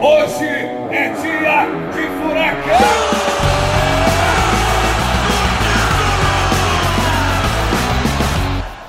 Hoje é dia de furacão!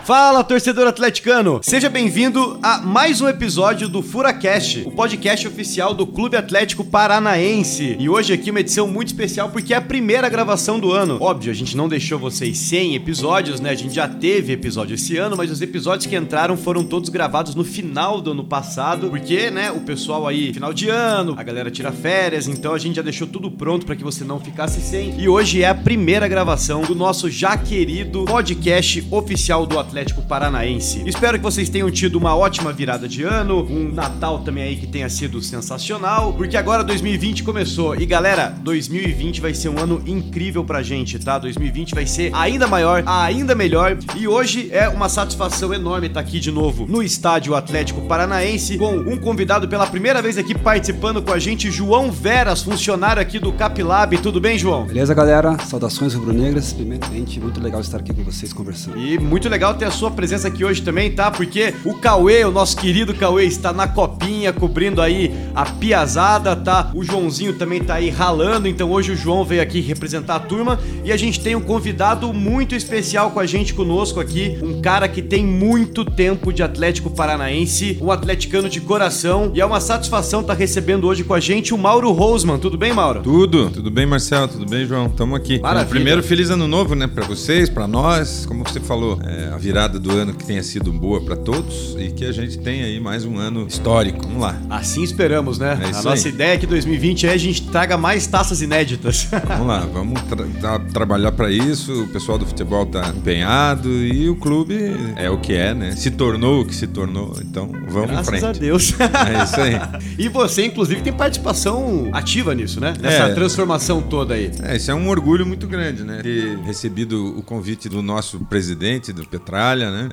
Fala, torcedor atleticano! Seja bem-vindo a mais um episódio do FuraCast, o podcast oficial do Clube Atlético Paranaense. E hoje aqui uma edição muito especial porque é a primeira gravação do ano. Óbvio, a gente não deixou vocês sem episódios, né? A gente já teve episódio esse ano, mas os episódios que entraram foram todos gravados no final do ano passado, porque, né, o pessoal aí, final de ano, a galera tira férias, então a gente já deixou tudo pronto para que você não ficasse sem. E hoje é a primeira gravação do nosso já querido podcast oficial do Atlético Atlético Paranaense. Espero que vocês tenham tido uma ótima virada de ano, um Natal também aí que tenha sido sensacional, porque agora 2020 começou. E galera, 2020 vai ser um ano incrível pra gente, tá? 2020 vai ser ainda maior, ainda melhor. E hoje é uma satisfação enorme estar aqui de novo no Estádio Atlético Paranaense com um convidado pela primeira vez aqui participando com a gente, João Veras, funcionário aqui do Capilab. Tudo bem, João? Beleza, galera? Saudações rubro-negras. Primeiramente, muito legal estar aqui com vocês conversando. E muito legal ter a sua presença aqui hoje também, tá? Porque o Cauê, o nosso querido Cauê, está na copinha, cobrindo aí a piazada, tá? O Joãozinho também tá aí ralando, então hoje o João veio aqui representar a turma e a gente tem um convidado muito especial com a gente conosco aqui, um cara que tem muito tempo de Atlético Paranaense, um atleticano de coração, e é uma satisfação estar tá recebendo hoje com a gente o Mauro Rosman. Tudo bem, Mauro? Tudo, tudo bem, Marcelo? Tudo bem, João? Tamo aqui. Maravilha. Primeiro, feliz ano novo, né, para vocês, para nós. Como você falou, é, a virada virada do ano que tenha sido boa para todos e que a gente tenha aí mais um ano histórico. Vamos lá. Assim esperamos, né? É a nossa aí. ideia é que 2020 é a gente traga mais taças inéditas. Vamos lá, vamos tra- tra- trabalhar para isso. O pessoal do futebol tá empenhado e o clube é o que é, né? Se tornou o que se tornou. Então, vamos em Graças frente. a Deus. É isso aí. e você, inclusive, tem participação ativa nisso, né? Nessa É. transformação toda aí. É, isso é um orgulho muito grande, né? Ter recebido o convite do nosso presidente, do Petralha, né?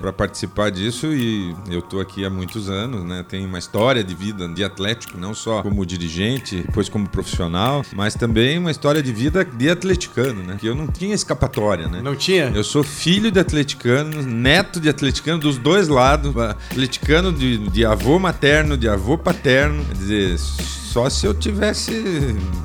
para participar disso e eu tô aqui há muitos anos, né? Tenho uma história de vida de Atlético, não só como dirigente, depois como profissional, mas também uma história de vida de atleticano, né? Que eu não tinha escapatória, né? Não tinha? Eu sou filho de atleticanos, neto de atleticano dos dois lados, atleticano de, de avô materno, de avô paterno. Quer dizer, só se eu tivesse.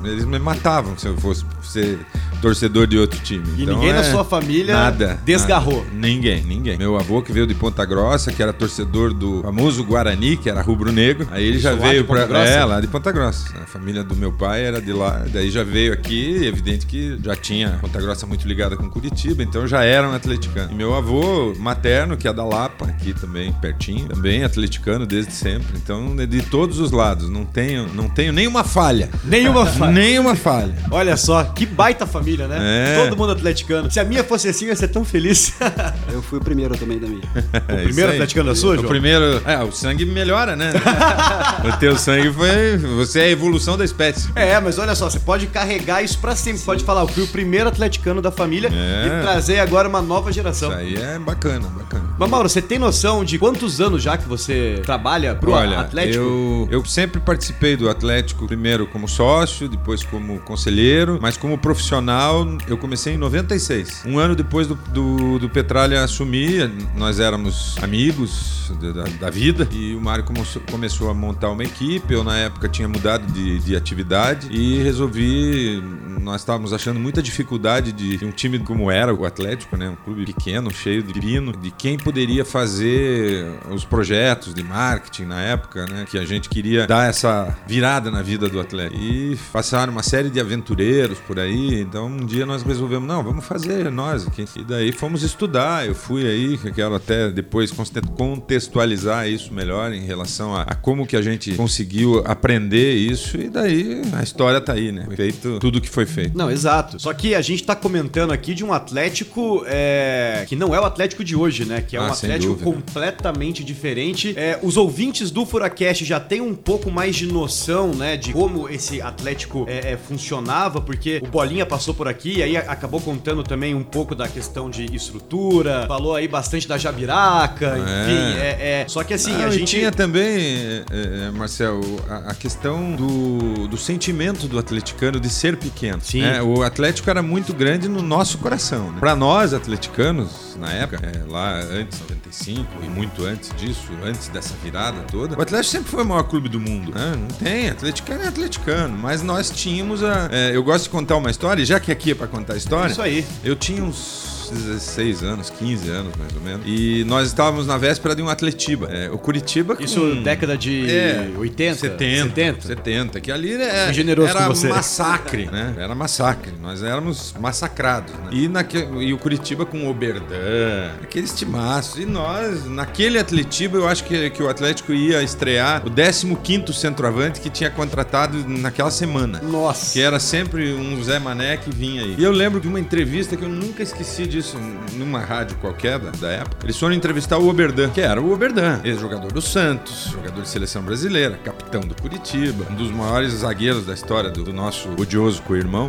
Eles me matavam se eu fosse ser torcedor de outro time. E Então, ninguém na é sua família nada, desgarrou. nada. Ninguém, ninguém. Meu avô que veio de Ponta Grossa, que era torcedor do famoso Guarani, que era rubro-negro. Aí ele já Isso veio. Grossa? É, lá de Ponta Grossa. A família do meu pai era de lá. Daí já veio aqui, evidente que já tinha Ponta Grossa muito ligada com Curitiba, então já era um atleticano. E meu avô materno, que é da Lapa, aqui também, pertinho, também atleticano desde sempre. Então, de todos os lados, não tenho, não tenho nenhuma falha. Nenhuma falha. Nenhuma falha. Olha só, que baita família, né? É. Todo mundo atleticano. Se a minha fosse assim, eu ia ser tão feliz. Eu fui o primeiro também da minha. É isso primeiro atleticano da sua, O João? primeiro. É, o sangue melhora, né? o teu sangue foi. Você é a evolução da espécie. É, mas olha só, você pode carregar isso pra sempre. Você pode falar, eu fui o primeiro atleticano da família É. e trazer agora uma nova geração. Isso aí é bacana, bacana. Mas, Mauro, você tem noção de quantos anos já que você trabalha pro Olha, Atlético? Eu, eu sempre participei do Atlético, primeiro como sócio, depois como conselheiro, mas como profissional eu comecei em 96. Um ano depois do, do, do Petralha assumir, nós éramos amigos da, da- da vida e o Mário começou a montar uma equipe. Eu, na época, tinha mudado de, de atividade e resolvi. Nós estávamos achando muita dificuldade de, de um time como era o Atlético, né? Um clube pequeno, cheio de pino, de quem poderia fazer os projetos de marketing na época, né? Que a gente queria dar essa virada na vida do Atlético. E passaram uma série de aventureiros por aí. Então um dia nós resolvemos, não, vamos fazer nós aqui. E daí fomos estudar. Eu fui aí, que quero até depois conte- contextualizar isso melhor em relação a, a como que a gente conseguiu aprender isso. E daí a história tá aí, né? Feito tudo que foi feito. Não, exato. Só que a gente tá comentando aqui de um Atlético é, que não é o Atlético de hoje, né? Que é um Ah, sem Atlético completamente diferente. É, os ouvintes do Furacast já têm um pouco mais de noção, né? De como esse Atlético é, é, funcionava, porque o Bolinha passou por aqui, aí acabou contando também um pouco da questão de estrutura, falou aí bastante da Jabiraca, enfim, é, é só que assim, Não, a e gente tinha também, é, é, Marcel, a, a questão do, do sentimento do atleticano de ser pequeno. Sim. né? O Atlético era muito grande no nosso coração. Né? Para nós, atleticanos, na época, é, lá antes, 95 e muito antes disso, antes dessa virada toda, o Atlético sempre foi o maior clube do mundo. né? Não tem, atleticano é atleticano, mas nós tínhamos a... é, eu gosto de contar uma história, já que aqui é para contar história, Isso aí. eu tinha uns 16 anos, 15 anos mais ou menos. E nós estávamos na véspera de um Atletiba. É, o Curitiba com... isso década de É, 80, 70, 70. 70, que ali é, generoso era com você. massacre, né? Era massacre. Nós éramos massacrados, né? E, naque, e o Curitiba com o Oberdan, aqueles timaços. E nós, naquele Atletiba, eu acho que, que o Atlético ia estrear o 15º centroavante que tinha contratado naquela semana. Nossa. Que era sempre um Zé Mané que vinha aí. E eu lembro de uma entrevista que eu nunca esqueci disso numa rádio qualquer da, da época. Eles foram entrevistar o Oberdan, que era o Oberdan, ex-jogador do Santos, jogador de seleção brasileira, capitão do Curitiba, um dos maiores zagueiros da história do, do nosso odioso co-irmão.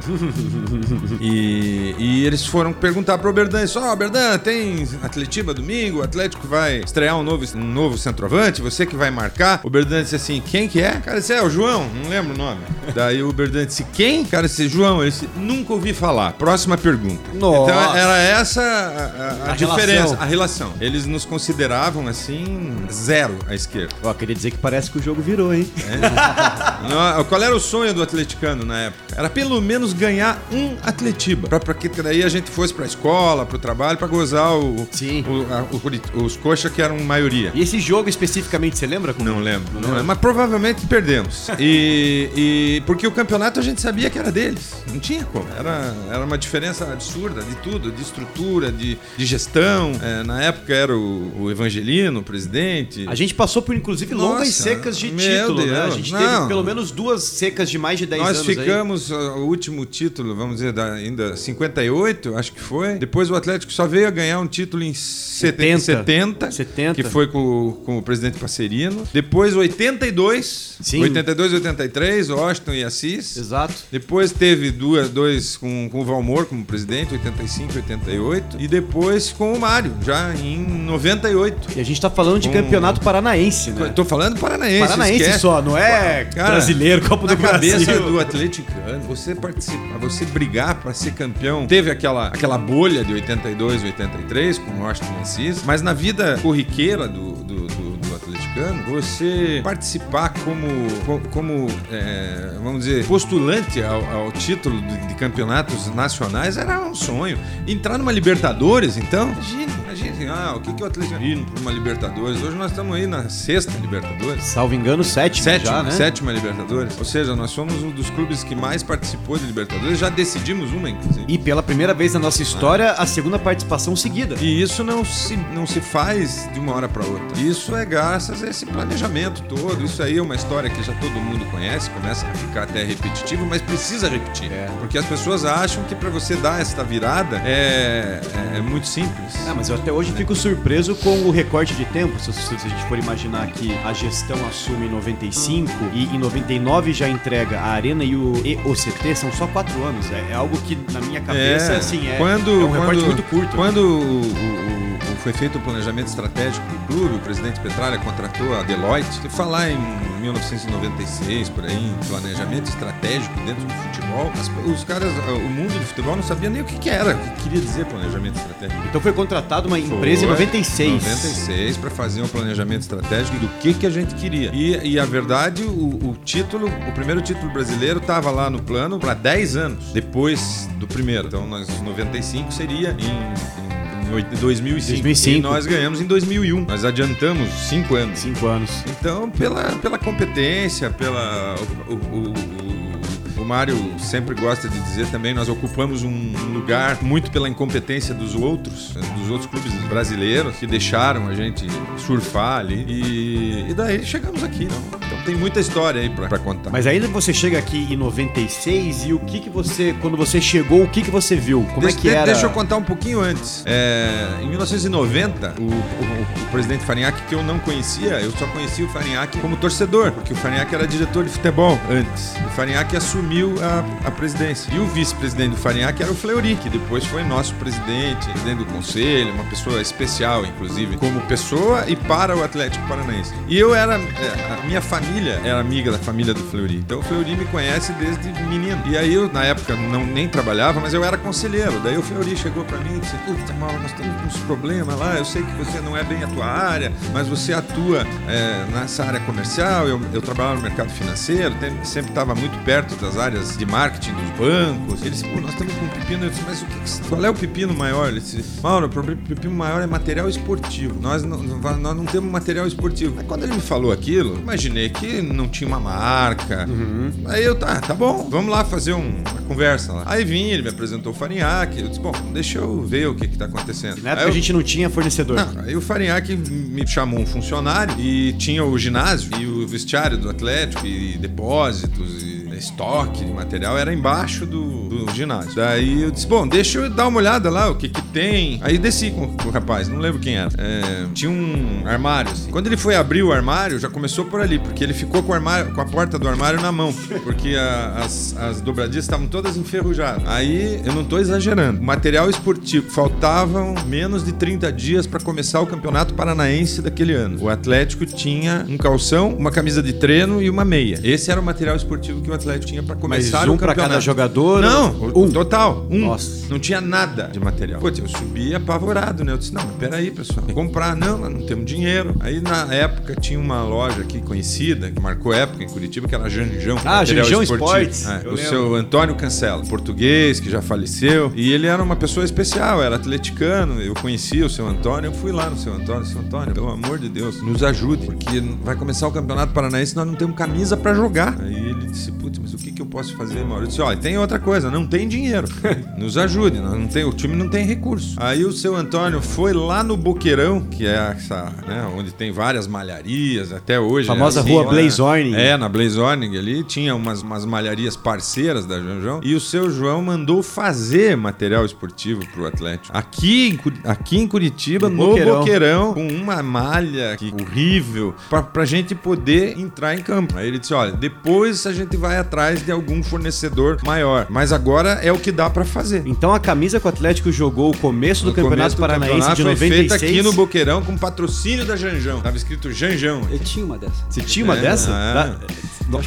e, e eles foram perguntar pro Oberdan isso: Ó, Oberdan, tem Atletiba domingo, o Atlético vai estrear um novo, um novo centroavante, você que vai marcar. O Oberdan disse assim: quem que é? Cara, disse: é o João, não lembro o nome. Daí o Oberdan disse: quem? Cara, disse: João, ele disse: nunca ouvi falar. Próxima pergunta. Nossa. Então era essa a, a- a A diferença, relação. a relação. Eles nos consideravam assim, zero à esquerda. Ó, queria dizer que parece que o jogo virou, hein? Não, Qual era o sonho do atleticano na época? Era pelo menos ganhar um atletiba. Pra, pra que daí a gente fosse pra escola, pro trabalho, pra gozar o, Sim. o- a- o os coxa que eram maioria. E esse jogo especificamente, você lembra? como- Não lembro, não lembro. Mas provavelmente perdemos. E, e- porque o campeonato a gente sabia que era deles. Não tinha como. Era, era uma diferença absurda de tudo, de estrutura, estrutura de, de gestão. É, na época era o, o, Evangelino, o presidente. A gente passou por, inclusive, Nossa, longas secas de título, Deus, né? A gente não. teve pelo menos duas secas de mais de 10 anos. Nós ficamos, aí. o último título, vamos dizer, ainda 58, acho que foi. Depois o Atlético só veio a ganhar um título em 70, 70, 70. que foi com, com o presidente Passerino. Depois 82, Sim. 82, 83, Washington e Assis. Exato. Depois teve duas, dois com, com o Valmor como presidente, 85, 88. 98 e depois com o Mário, já em 98. E a gente tá falando de com... campeonato paranaense, né? Tô falando paranaense. Paranaense esquece. só, não é Cara, brasileiro, Copa do Brasil. Cabeça do atleticano, você participar, você brigar para ser campeão. Teve aquela, aquela bolha de 82, 83 com o Washington Assis, mas na vida corriqueira do, do você participar como, co- como é, vamos dizer, postulante ao, ao título de, de campeonatos nacionais era um sonho. Entrar numa Libertadores, então, imagina, imagina, ah, o que, que o atleticano indo pra uma Libertadores? Hoje nós estamos aí na sexta Libertadores. Salvo engano, sétimo Sétima, já, né? sétima Libertadores. Ou seja, nós somos um dos clubes que mais participou de Libertadores. Já decidimos uma, inclusive. E pela primeira vez na nossa história, a segunda participação seguida. E isso não se, não se faz de uma hora para outra. Isso é graças a esse planejamento todo. Isso aí é uma história que já todo mundo conhece, começa a ficar até repetitivo, mas precisa repetir. É. Porque as pessoas acham que para você dar esta virada é, é muito simples. Ah, mas eu até hoje fico surpreso com o recorte de tempo. Se, se a gente for imaginar que a gestão assume em 95 e em 99 já entrega a Arena e o EOCT, são só quatro anos. É, é algo que na minha cabeça, assim, é, quando, é um recorte quando- muito curto. Quando o- o- o- foi feito o planejamento estratégico do clube, o presidente Petralha contratou a Deloitte. Se falar em 1996, por aí, em planejamento estratégico dentro do futebol, as- os caras, o mundo do futebol não sabia nem o que, que era, o que queria dizer planejamento estratégico. Então foi contratada uma empresa em Foi 96. 96 para fazer um planejamento estratégico do que, que a gente queria. E, e a verdade, o, o título, o primeiro título brasileiro estava lá no plano para 10 anos depois do primeiro. Então, nós 95 seria em, em, em oito- 2005. 2005. E nós ganhamos em 2001. Nós adiantamos 5 anos. Cinco anos. Então, pela, pela competência, pela. O, o, o- o- Mário sempre gosta de dizer também, nós ocupamos um lugar muito pela incompetência dos outros, dos outros clubes brasileiros que deixaram a gente surfar ali. E, e daí chegamos aqui, não? Então tem muita história aí pra, pra contar. Mas ainda você chega aqui em 96 e o que que você, quando você chegou, o que que você viu? Como deixa, é que era? Deixa eu contar um pouquinho antes. É, em 1990, o, o- o presidente Farinhaque, que eu não conhecia, eu só conhecia o Farinhaque como torcedor, porque o Farinhaque era diretor de futebol antes. O Farinhaque assumiu a, a presidência. E o vice-presidente do Farinhaque era o Fleury, que depois foi nosso presidente, presidente do conselho, uma pessoa especial, inclusive, como pessoa e para o Atlético Paranaense. E eu era, é, a minha família era amiga da família do Fleury. Então o Fleury me conhece desde menino. E aí eu, na época, não nem trabalhava, mas eu era conselheiro. Daí o Fleury chegou pra mim e disse: Puta, Mauro, nós com uns problemas lá. Eu sei que você não é bem a tua área, mas você atua é, nessa área comercial. Eu, eu trabalhava no mercado financeiro, sempre estava muito perto das áreas de marketing dos bancos. Ele disse: Pô, nós estamos com um pepino. Eu disse: Mas o que, qual é o pepino maior? Ele disse: Mauro, o pepino maior é material esportivo. Nós não, nós não temos material esportivo. Aí quando ele me falou aquilo, imaginei que não tinha uma marca. Aí eu, tá, tá bom, vamos lá fazer um- uma conversa lá. Aí vim, ele me apresentou o Farinhaque. Eu disse: Bom, deixa eu ver o que, que tá acontecendo. Na época eu- a gente não tinha fornecedor. não, aí o Farinhaque me chamou um funcionário e tinha o ginásio e o vestiário do Atlético e depósitos e estoque de material era embaixo do, do ginásio. Daí eu disse, bom, deixa eu dar uma olhada lá, o que que tem. Aí desci com, com o rapaz, não lembro quem era. É, tinha um armário, assim. Quando ele foi abrir o armário, já começou por ali, porque ele ficou com, o armário, com a porta do armário na mão, porque a- as, as dobradiças estavam todas enferrujadas. Aí, eu não tô exagerando. Material esportivo, faltavam menos de 30 dias para começar o Campeonato Paranaense daquele ano. O Atlético tinha um calção, uma camisa de treino e uma meia. Esse era o material esportivo que o Atlético tinha para Mas começar um o pra campeonato. cada jogador? Não, Um. total. Um. Nossa. Não tinha nada de material. Putz, eu subi apavorado, né? Eu disse, não, mas peraí, pessoal. Comprar. Não, nós não temos dinheiro. Aí, na época, tinha uma loja aqui conhecida, que marcou época em Curitiba, que era Janjão. Ah, Janjão. Sports. É, o lembro. seu Antônio Cancela, português, que já faleceu. E ele era uma pessoa especial, era atleticano. Eu conhecia o seu Antônio. Eu fui lá no seu Antônio. Seu Antônio, pelo amor de Deus, nos ajude. Porque vai começar o Campeonato Paranaense e nós não temos camisa pra jogar. Aí ele disse, putz, posso fazer, Mauro? Eu disse, olha, tem outra coisa, não tem dinheiro. Nos ajude, não tem, o time não tem recurso. Aí o seu Antônio foi lá no Boqueirão, que é essa, né, onde tem várias malharias, até hoje. Famosa é assim, rua né? Blaze Orning. É, na Blaze Orning ali, tinha umas, umas malharias parceiras da Janjão. E o seu João mandou fazer material esportivo pro Atlético. Aqui aqui em Curitiba, No no, Boqueirão. Boqueirão, com uma malha que, horrível, pra, pra gente poder entrar em campo. Aí ele disse: olha, depois a gente vai atrás de algum fornecedor maior. Mas agora é o que dá pra fazer. Então a camisa que o Atlético jogou o começo do No Campeonato começo do Paranaense campeonato de foi 96. feita aqui no Boqueirão com patrocínio da Janjão. Tava escrito Janjão. Eu tinha uma dessa. Você tinha uma É, dessa? é. Da-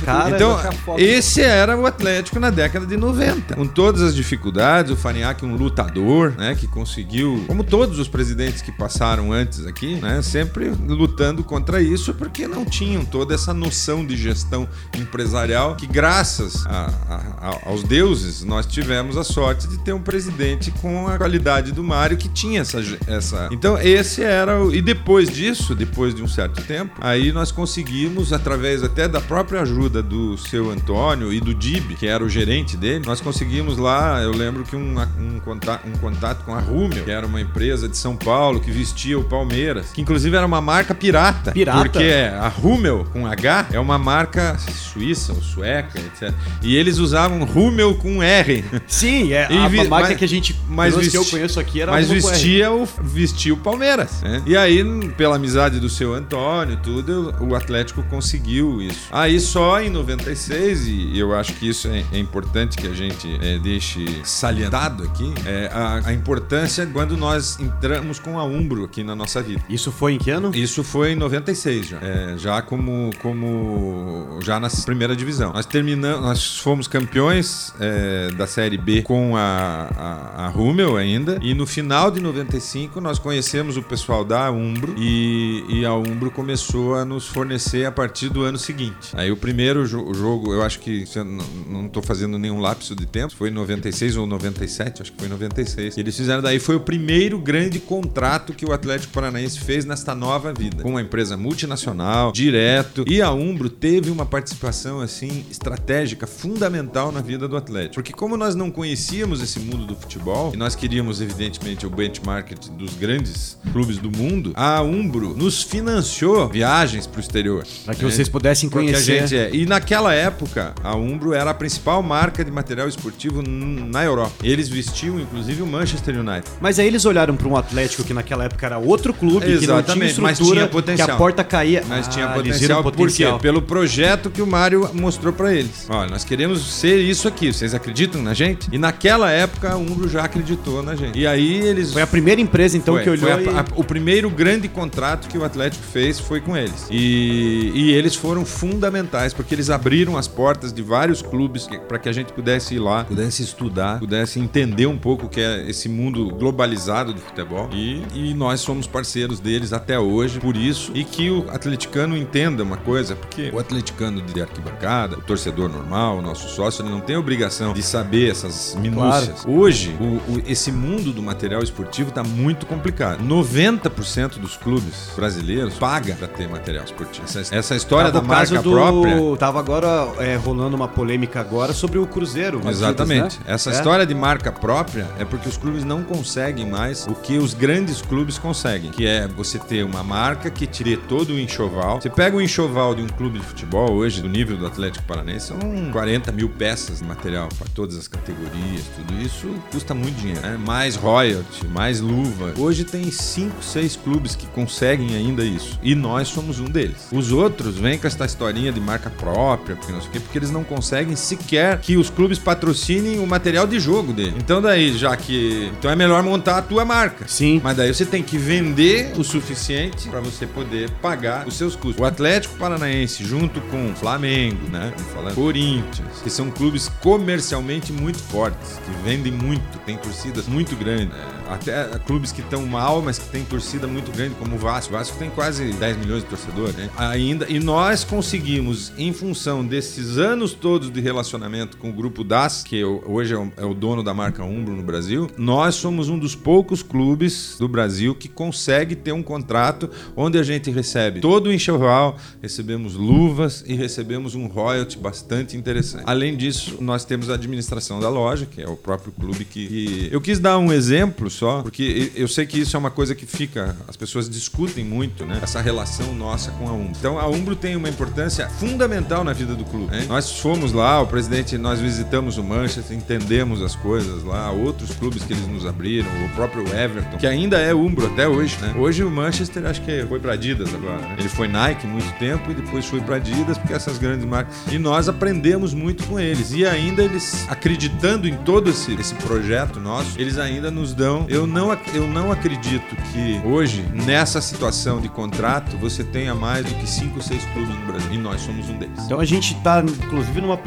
Cara, Então, esse era o Atlético na década de 90. Com todas as dificuldades, o Farinhaque um lutador, né, que conseguiu, como todos os presidentes que passaram antes aqui, né, sempre lutando contra isso, porque não tinham toda essa noção de gestão empresarial que graças a- a- aos deuses nós tivemos a sorte de ter um presidente com a qualidade do Mário que tinha essa, essa... Então esse era o... E depois disso, depois de um certo tempo, aí nós conseguimos, através até da própria ajuda do seu Antônio e do Dib, que era o gerente dele, nós conseguimos lá, eu lembro que um, um, contato, um contato com a Rumel, que era uma empresa de São Paulo que vestia o Palmeiras, que inclusive era uma marca pirata. Pirata? Porque a Rumel, com H, é uma marca suíça ou sueca, etc. E eles usavam Rumel com R. Sim, é E a, vi- a marca mas- que a gente mas que eu conheço aqui era Mas vestia o, vestia o Palmeiras. né? E aí, pela amizade do seu Antônio e tudo, o Atlético conseguiu isso. Aí só em 96, e eu acho que isso é, é importante que a gente é, deixe salientado aqui, é a, a importância quando nós entramos com a Umbro aqui na nossa vida. Isso foi em que ano? Isso foi em 96 já. É, já como, como. Já na primeira divisão. Nós terminamos. Nós fomos campeões é, da Série B com a, a, a Rummel ainda. E no final de 95 nós conhecemos o pessoal da Umbro. E, e a Umbro começou a nos fornecer a partir do ano seguinte. Aí o primeiro jo- jogo, eu acho que. eu não- estou fazendo nenhum lapso de tempo. Foi em 96 ou 97, acho que foi em 96. E eles fizeram daí. Foi o primeiro grande contrato que o Atlético Paranaense fez nesta nova vida. Com uma empresa multinacional, direto. E a Umbro teve uma participação assim estratégica fundamental na vida do Atlético. Porque como nós não conhecíamos esse mundo do futebol e nós queríamos evidentemente o benchmark dos grandes clubes do mundo, a Umbro nos financiou viagens para o exterior. Para que né? vocês pudessem conhecer. é. E naquela época, a Umbro era a principal marca de material esportivo na Europa. Eles vestiam inclusive o Manchester United. Mas aí eles olharam para um Atlético que naquela época era outro clube, que não tinha Exatamente, mas tinha potencial. que a porta caía. Mas Ah, tinha viram potencial, por quê? Pelo projeto que o Mário mostrou pra eles. Olha, nós queremos ser isso aqui, vocês acreditam na gente? E naquela época a Umbro já acreditou na gente. E aí eles Foi a primeira empresa, então, Foi, que olhou foi a- e... a- o primeiro grande contrato que o Atlético fez foi com eles. E, e eles foram fundamentais, porque eles abriram as portas de vários clubes para que a gente pudesse ir lá, pudesse estudar, pudesse entender um pouco o que é esse mundo globalizado do futebol. E, e nós somos parceiros deles até hoje, por isso. E que o atleticano entenda uma coisa, porque o atleticano de arquibancada, o torcedor normal, o nosso sócio, ele não tem obrigação de saber essas minúcias. Hoje, o- o- esse mundo do material esportivo está muito complicado. 90% dos clubes brasileiros paga para ter material esportivo. Essa, essa história Tava da marca do- própria. Tava agora é, rolando uma polêmica agora sobre o Cruzeiro. Exatamente. né? Essa É. história de marca própria é porque os clubes não conseguem mais o que os grandes clubes conseguem, que é você ter uma marca que tire todo o enxoval. Você pega o enxoval de um clube de futebol hoje, do nível do Atlético Paranaense, são 40 mil peças de material para todas as categorias, tudo isso custa muito dinheiro. Né? Mais royalty, mais luva. Hoje tem 5, 6 clubes que conseguem ainda isso. E nós somos um deles. Os outros vêm com essa historinha de marca própria, porque não sei o quê, porque eles não conseguem sequer que os clubes patrocinem o material de jogo dele. Então daí, já que. Então é melhor montar a tua marca. Sim. Mas daí você tem que vender o suficiente para você poder pagar os seus custos. O Atlético Paranaense, junto com o Flamengo, né? Vamos falar, Corinthians, que são clubes comercialmente muito fortes, que vendem muito, tem torcidas muito grandes. né? Até clubes que estão mal, mas que tem torcida muito grande, como o Vasco. O Vasco tem quase 10 milhões de torcedores, né? Ainda. E nós conseguimos, em função desses anos todos de relacionamento com o grupo DAS, que hoje é é o dono da marca Umbro no Brasil, nós somos um dos poucos clubes do Brasil que consegue ter um contrato onde a gente recebe todo o enxoval, recebemos luvas e recebemos um royalty bastante interessante. Além disso, nós temos a administração da loja, que é o próprio clube que. Eu quis dar um exemplo só, porque eu sei que isso é uma coisa que fica. As pessoas discutem muito, né? Essa relação nossa com a Umbro. Então a Umbro tem uma importância fundamental na vida do clube. né? Nós fomos lá, o presidente, nós visitamos o Manchester, entendemos as coisas lá, outros clubes que eles nos abriram, o próprio Everton, que ainda é Umbro até hoje, né? Hoje o Manchester acho que foi para Adidas agora, né? Ele foi Nike muito tempo e depois foi para Adidas, porque essas grandes marcas. E nós aprendemos muito com eles. E ainda eles, acreditando em todo esse, esse projeto nosso, eles ainda nos dão. Eu não, eu não acredito que hoje, nessa situação de contrato, você tenha mais do que 5 ou 6 clubes no Brasil. E nós somos um deles. Então a gente tá, inclusive, numa,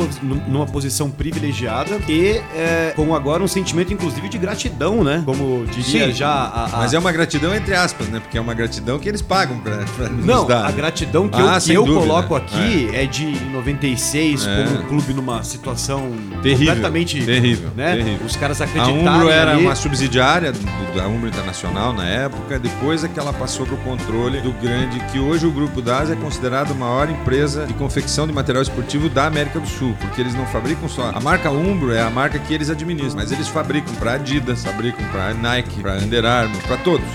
numa posição privilegiada e é, com agora um sentimento, inclusive, de gratidão, né? Como diria Sim, já a. a- Mas é uma gratidão entre aspas, né? Porque é uma gratidão que eles pagam pra, pra nos Não, dar. a gratidão que Ah, eu, que eu dúvida. coloco aqui é, de em 96, É. como clube numa situação Terrível, completamente. terrível, né? terrível. Os caras A acreditaram. Umbro era ali. uma subsidiária do- da Umbro Internacional na época, depois é que ela passou para o controle do grande, que hoje o Grupo DAS é considerado a maior empresa de confecção de material esportivo da América do Sul, porque eles não fabricam só. A marca Umbro é a marca que eles administram, mas eles fabricam para Adidas, fabricam para Nike, para Under Armour, para todos.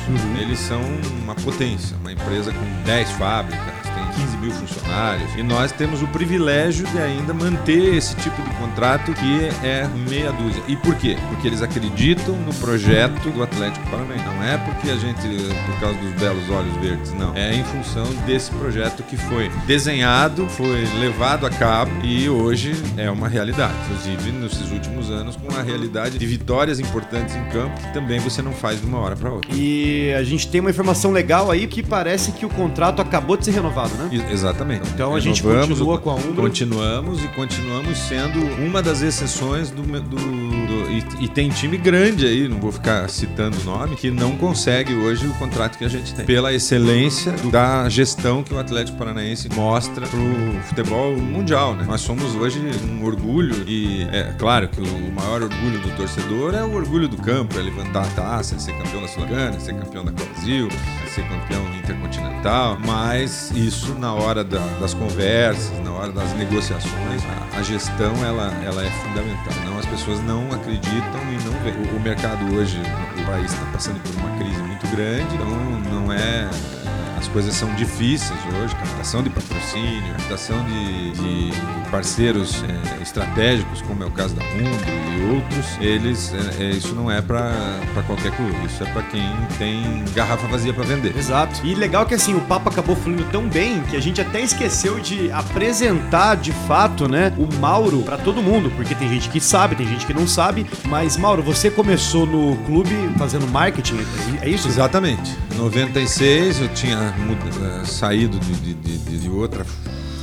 Eles são uma potência, uma empresa com 10 fábricas, tem 15 mil funcionários. E nós temos o privilégio de ainda manter esse tipo de contrato que é meia dúzia. E por quê? Porque eles acreditam no projeto do Atlético Paranaense. Não é porque a gente, por causa dos belos olhos verdes, não. É em função desse projeto que foi desenhado, foi levado a cabo e hoje é uma realidade. Inclusive, nesses últimos anos, com uma realidade de vitórias importantes em campo que também você não faz de uma hora para outra. E a gente tem uma informação legal aí que parece que o contrato acabou de ser renovado, né? Exatamente. Então a gente continua com a Umbro. Continuamos e continuamos sendo uma das exceções do. do- do- e, e tem time grande aí, não vou ficar citando o nome, que não consegue hoje o contrato que a gente tem. Pela excelência do- da gestão que o Atlético Paranaense mostra pro futebol mundial, né? Nós somos hoje um orgulho e é claro que o maior orgulho do torcedor é o orgulho do campo, é levantar a taça, é ser campeão da Sul-Americana, é ser campeão da Copa Brasil, é ser campeão intercontinental, mas isso na hora da, das conversas, na hora das negociações, a, a, gestão ela, ela é fundamental. Não, as pessoas não acreditam e não veem. O, o mercado hoje, o país está passando por uma crise muito grande, então não é as coisas são difíceis hoje, captação de patrocínio, captação de, de parceiros é, estratégicos, como é o caso da Mundo e outros, eles, é, é, isso não é para qualquer clube, isso é para quem tem garrafa vazia para vender. Exato. E legal que assim, o papo acabou fluindo tão bem que a gente até esqueceu de apresentar de fato, né, o Mauro para todo mundo, porque tem gente que sabe, tem gente que não sabe, mas Mauro, você começou no clube fazendo marketing, é isso? Exatamente. Em 96 eu tinha muda, saído de, de, de, de outra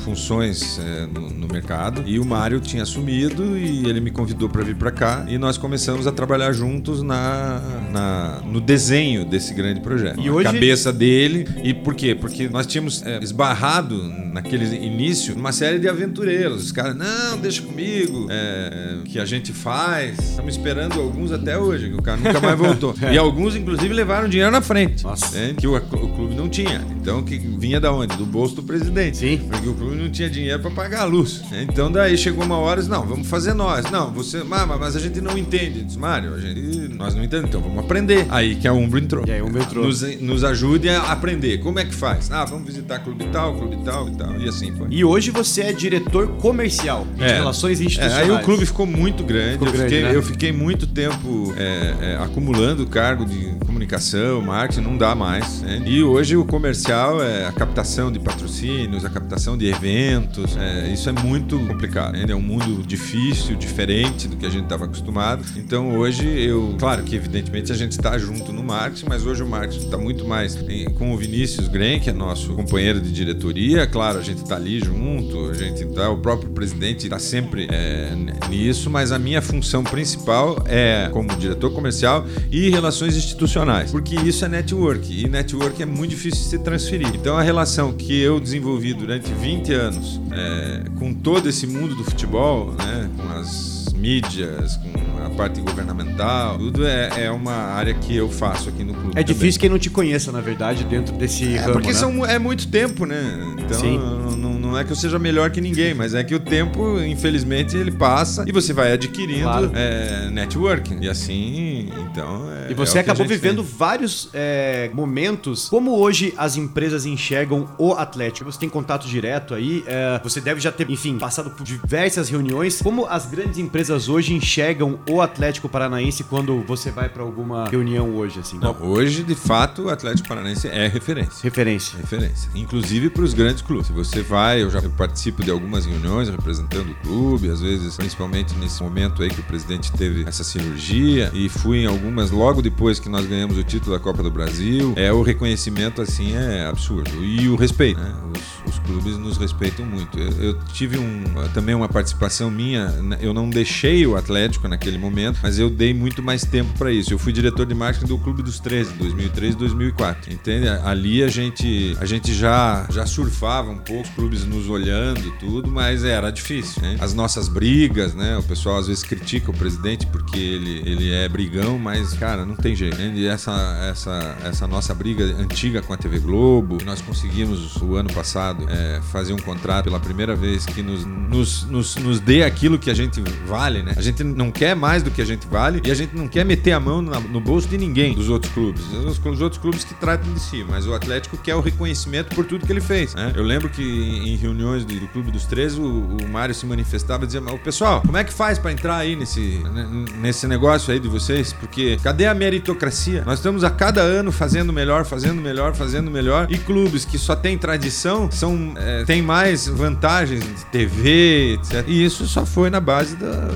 funções é, no, no, mercado e o Mário tinha assumido e ele me convidou para vir para cá e nós começamos a trabalhar juntos na, na, no desenho desse grande projeto. E a hoje... cabeça dele e por quê? Porque nós tínhamos é, esbarrado naquele início uma série de aventureiros. Os caras, não, deixa comigo, é, que a gente faz. Estamos esperando alguns até hoje, que o cara nunca mais voltou. e alguns, inclusive, levaram dinheiro na frente, né, que o, o clube não tinha. Então, que vinha da onde? Do bolso do presidente. Sim. Porque o clube não tinha dinheiro para pagar a luz. Então daí chegou uma hora, não, vamos fazer nós. Não, você, mas, mas a gente não entende. Disse, Mário, a gente, nós não entendemos, então vamos aprender. Aí que a Umbro entrou. E aí Umbro entrou. Nos, nos ajude a aprender. Como é que faz? Ah, vamos visitar clube tal, clube tal e tal. E assim foi. E hoje você é diretor comercial de é, relações institucionais. É, aí o clube ficou muito grande. Ficou eu, grande fiquei, né? eu fiquei muito tempo é, é, acumulando cargo de comunicação, marketing, não dá mais. Né? E hoje o comercial é a captação de patrocínios, a captação de eventos. É, isso é muito complicado. Né? É um mundo difícil, diferente do que a gente estava acostumado. Então hoje eu, claro que evidentemente a gente está junto no marketing, mas hoje o marketing está muito mais em, com o Vinícius Gren, que é nosso companheiro de diretoria. Claro, a gente está ali junto, a gente tá, o próprio presidente está sempre é, nisso, mas a minha função principal é como diretor comercial e relações institucionais profissionais, porque isso é network e network é muito difícil de se transferir. Então a relação que eu desenvolvi durante 20 anos é, com todo esse mundo do futebol, né, com as mídias, com a parte governamental, tudo é, é uma área que eu faço aqui no clube. É difícil quem não te conheça, na verdade, dentro desse é, ramo, Porque né? são, é muito tempo, né? Então Sim. Não, é que eu seja melhor que ninguém, mas é que o tempo, infelizmente, ele passa e você vai adquirindo claro. é, networking. E assim, então. É, e você é acabou vivendo tem. vários é, momentos. Como hoje as empresas enxergam o Atlético? Você tem contato direto aí, é, você deve já ter, enfim, passado por diversas reuniões. Como as grandes empresas hoje enxergam o Atlético Paranaense quando você vai para alguma reunião hoje, assim? Não, hoje, de fato, o Atlético Paranaense é referência. Referência. Referência. Inclusive para os grandes clubes. Se você vai, eu já participo de algumas reuniões representando o clube, às vezes, principalmente nesse momento aí que o presidente teve essa cirurgia, e fui em algumas logo depois que nós ganhamos o título da Copa do Brasil. É o reconhecimento assim é absurdo e o respeito. Né? Os, os, clubes nos respeitam muito. Eu, eu, tive um, também uma participação minha. Né? Eu não deixei o Atlético naquele momento, mas eu dei muito mais tempo para isso. Eu fui diretor de marketing do Clube dos 13, 2003 e 2004. Entende? Ali a gente a gente já já surfava um pouco, os clubes nos olhando tudo, mas era difícil, né? As nossas brigas, né? O pessoal às vezes critica o presidente porque ele, ele é brigão, mas, cara, não tem jeito, né? E essa, essa, essa nossa briga antiga com a TV Globo, nós conseguimos o ano passado é, fazer um contrato pela primeira vez que nos, nos, nos, nos dê aquilo que a gente vale, né? A gente não quer mais do que a gente vale e a gente não quer meter a mão na, no bolso de ninguém dos outros clubes. Os, os, outros clubes que tratam de si, mas o Atlético quer o reconhecimento por tudo que ele fez, né? Eu lembro que em reuniões do, do Clube dos 13, o, o Mário se manifestava e dizia: o pessoal, como é que faz para entrar aí nesse, nesse negócio aí de vocês? Porque cadê a meritocracia? Nós estamos a cada ano fazendo melhor, fazendo melhor, fazendo melhor. E clubes que só têm tradição são é, têm mais vantagens de TV, etc. E isso só foi na base da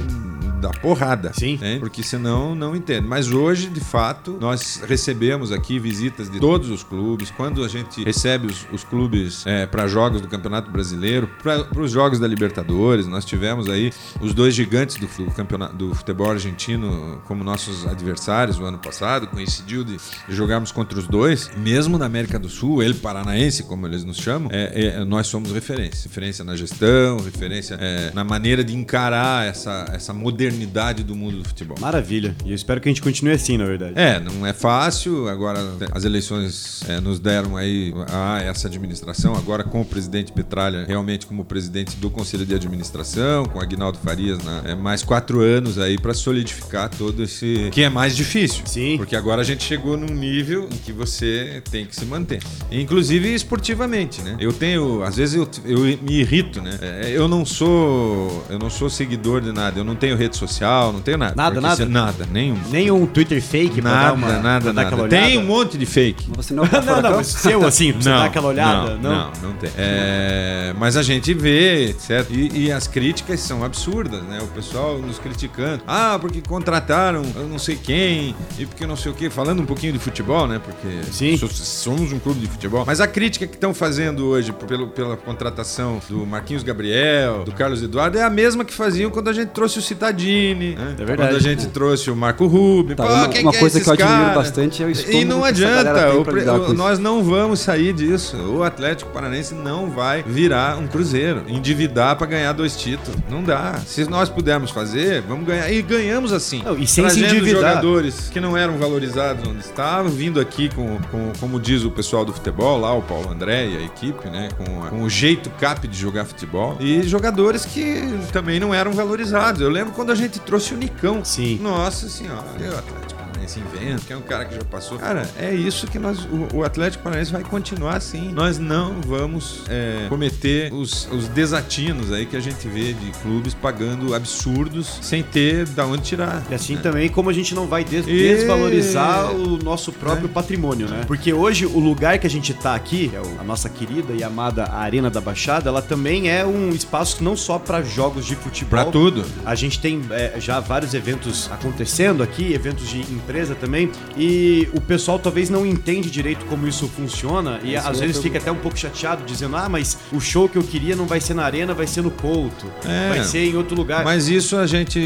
da porrada. Sim. Né? Porque senão não entende. Mas hoje, de fato, nós recebemos aqui visitas de todos os clubes. Quando a gente recebe os, os clubes é, para jogos do Campeonato Brasileiro, para os jogos da Libertadores, nós tivemos aí os dois gigantes do, campeonato, do futebol argentino como nossos adversários no ano passado. Coincidiu de jogarmos contra os dois. Mesmo na América do Sul, ele paranaense, como eles nos chamam, é, é, nós somos referência. Referência na gestão, referência é, na maneira de encarar essa, essa modernidade modernidade do mundo do futebol. Maravilha. E eu espero que a gente continue assim, na verdade. É, não é fácil. Agora as eleições é, nos deram aí a essa administração, agora com o presidente Petralha realmente como presidente do Conselho de Administração, com Aguinaldo Farias, né, é, mais quatro anos aí para solidificar todo esse. que é mais difícil. Sim. Porque agora a gente chegou num nível em que você tem que se manter. Inclusive esportivamente, né? Eu tenho. Às vezes eu, eu me irrito, né? É, eu não sou. Eu não sou seguidor de nada. Eu não tenho rede social, não tenho nada. Nada, nada? nada, nenhum. Nem um Twitter fake Nada, uma. nada, nada. Tem um monte de fake. Mas você não o não, não, mas seu assim, você dar aquela olhada. Não, não, não tem. É, mas a gente vê, etc. E, e as críticas são absurdas, né? O pessoal nos criticando. Ah, porque contrataram eu não sei quem, e porque não sei o quê. Falando um pouquinho de futebol, né? Porque Sim. so- somos um clube de futebol. Mas a crítica que estão fazendo hoje pelo, pela contratação do Marquinhos Gabriel, do Carlos Eduardo, é a mesma que faziam quando a gente trouxe o Citadini. Né? É verdade. Quando a gente trouxe o Marco Rubio. Tá, Pô, uma- uma que é coisa que eu admiro caras? bastante é o estômago E não adianta, o o- nós não vamos sair disso. O Atlético Paranaense não vai virar um Cruzeiro, endividar pra ganhar dois títulos. Não dá. Se nós pudermos fazer, vamos ganhar. E ganhamos assim. Não, e sem se Trazendo endividar. jogadores que não eram valorizados onde estavam, vindo aqui com, com- como diz o pessoal do futebol, lá o Paulo André e a equipe, né? Com, a- com o jeito cap de jogar futebol. E jogadores que também não eram valorizados. Eu lembro quando a gente trouxe o Nicão. Sim. Nossa senhora, e o Atlético Paranaense inventa, que é um cara que já passou. Cara, é isso que nós. O, o Atlético Paranaense vai continuar assim. Nós não vamos é, cometer os, os desatinos aí que a gente vê de clubes pagando absurdos sem ter da onde tirar. E assim né? também como a gente não vai des- E- desvalorizar o nosso próprio patrimônio, né? Porque hoje o lugar que a gente tá aqui, que é o- a nossa querida e amada Arena da Baixada, ela também é um espaço não só para jogos de futebol. Pra tudo. A gente tem é, já vários eventos acontecendo aqui, eventos de empresa também, e o pessoal talvez não entende direito como isso funciona e Isso às é vezes fica até um pouco chateado dizendo: "Ah, mas o show que eu queria não vai ser na arena, vai ser no Couto, É. vai ser em outro lugar". Mas isso a gente.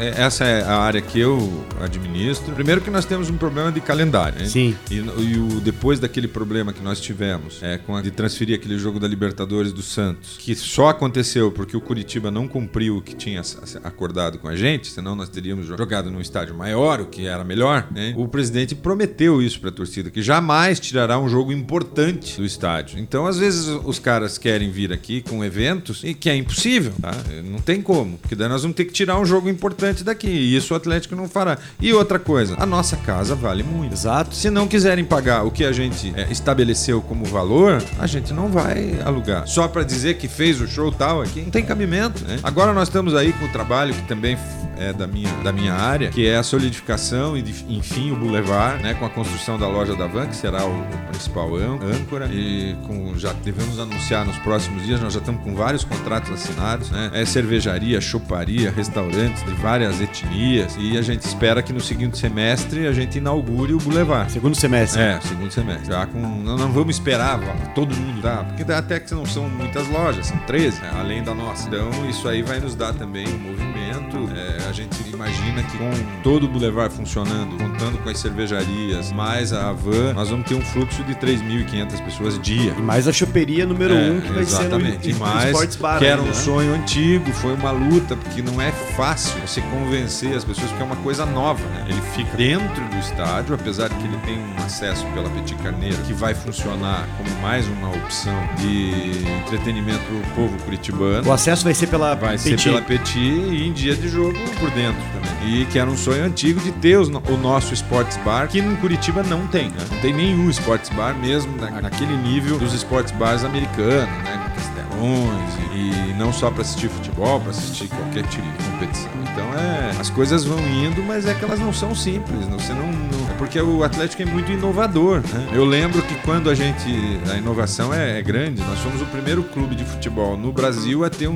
é, Essa é a área que eu administro. Primeiro que nós temos um problema de calendário. né? Sim. E, e o, depois daquele problema que nós tivemos é, com a, de transferir aquele jogo da Libertadores do Santos, que só aconteceu porque o Curitiba não cumpriu o que tinha acordado com a gente, senão nós teríamos jogado num estádio maior, o que era melhor. Né? O presidente prometeu isso para a torcida, que jamais tirará um jogo importante do estádio. Então, às vezes, os caras querem vir aqui com eventos e que é impossível, tá? Não tem como, porque daí nós vamos ter que tirar um jogo importante daqui. E isso o Atlético não fará. E outra coisa, a nossa casa vale muito. Exato. Se não quiserem pagar o que a gente é, estabeleceu como valor, a gente não vai alugar. Só pra dizer que fez o show tal aqui, não tem cabimento, né? Agora nós estamos aí com o trabalho que também é da minha, da minha área, que é a solidificação e, de- enfim, o Boulevard, né? Com a construção da loja da Van, que será o, o principal ân- âncora. E com, já devemos anunciar nos próximos dias, nós já estamos com vários contratos assinados, né? É cervejaria, choparia, restaurantes de várias etnias. E a gente espera que no seguinte semestre a gente inaugure o Boulevard. Segundo semestre. É, segundo semestre. Já com, não, não vamos esperar todo mundo dar, porque até que não são muitas lojas, são 13, né, além da nossa. Então isso aí vai nos dar também um movimento. É, a gente imagina que com todo o Boulevard funcionando, contando com as cervejarias, mais a Havan, nós vamos ter um fluxo de 3.500 pessoas dia. E mais a choperia número É, um, que vai ser no, exatamente. E mais, Bar. que era um né? sonho antigo, foi uma luta, porque não é fácil você convencer as pessoas, porque é uma coisa nova, né? Ele fica dentro do estádio, apesar de que ele tem um acesso pela Petit Carneiro, que vai funcionar como mais uma opção de entretenimento pro povo curitibano. O acesso vai ser pela Vai ser Petit. pela Petit e em dia de jogo por dentro também. E que era um sonho antigo de ter os o nosso Sports Bar, que em Curitiba não tem. né? Não tem nenhum Sports Bar mesmo na- naquele nível dos Sports Bars americanos, né? Castelões e, e não só para assistir futebol, para assistir qualquer tipo de competição. Então é, as coisas vão indo, mas é que elas não são simples. não- Você não, não- porque o Atlético é muito inovador. né? Eu lembro que quando a gente a inovação é, é grande, nós fomos o primeiro clube de futebol no Brasil a ter um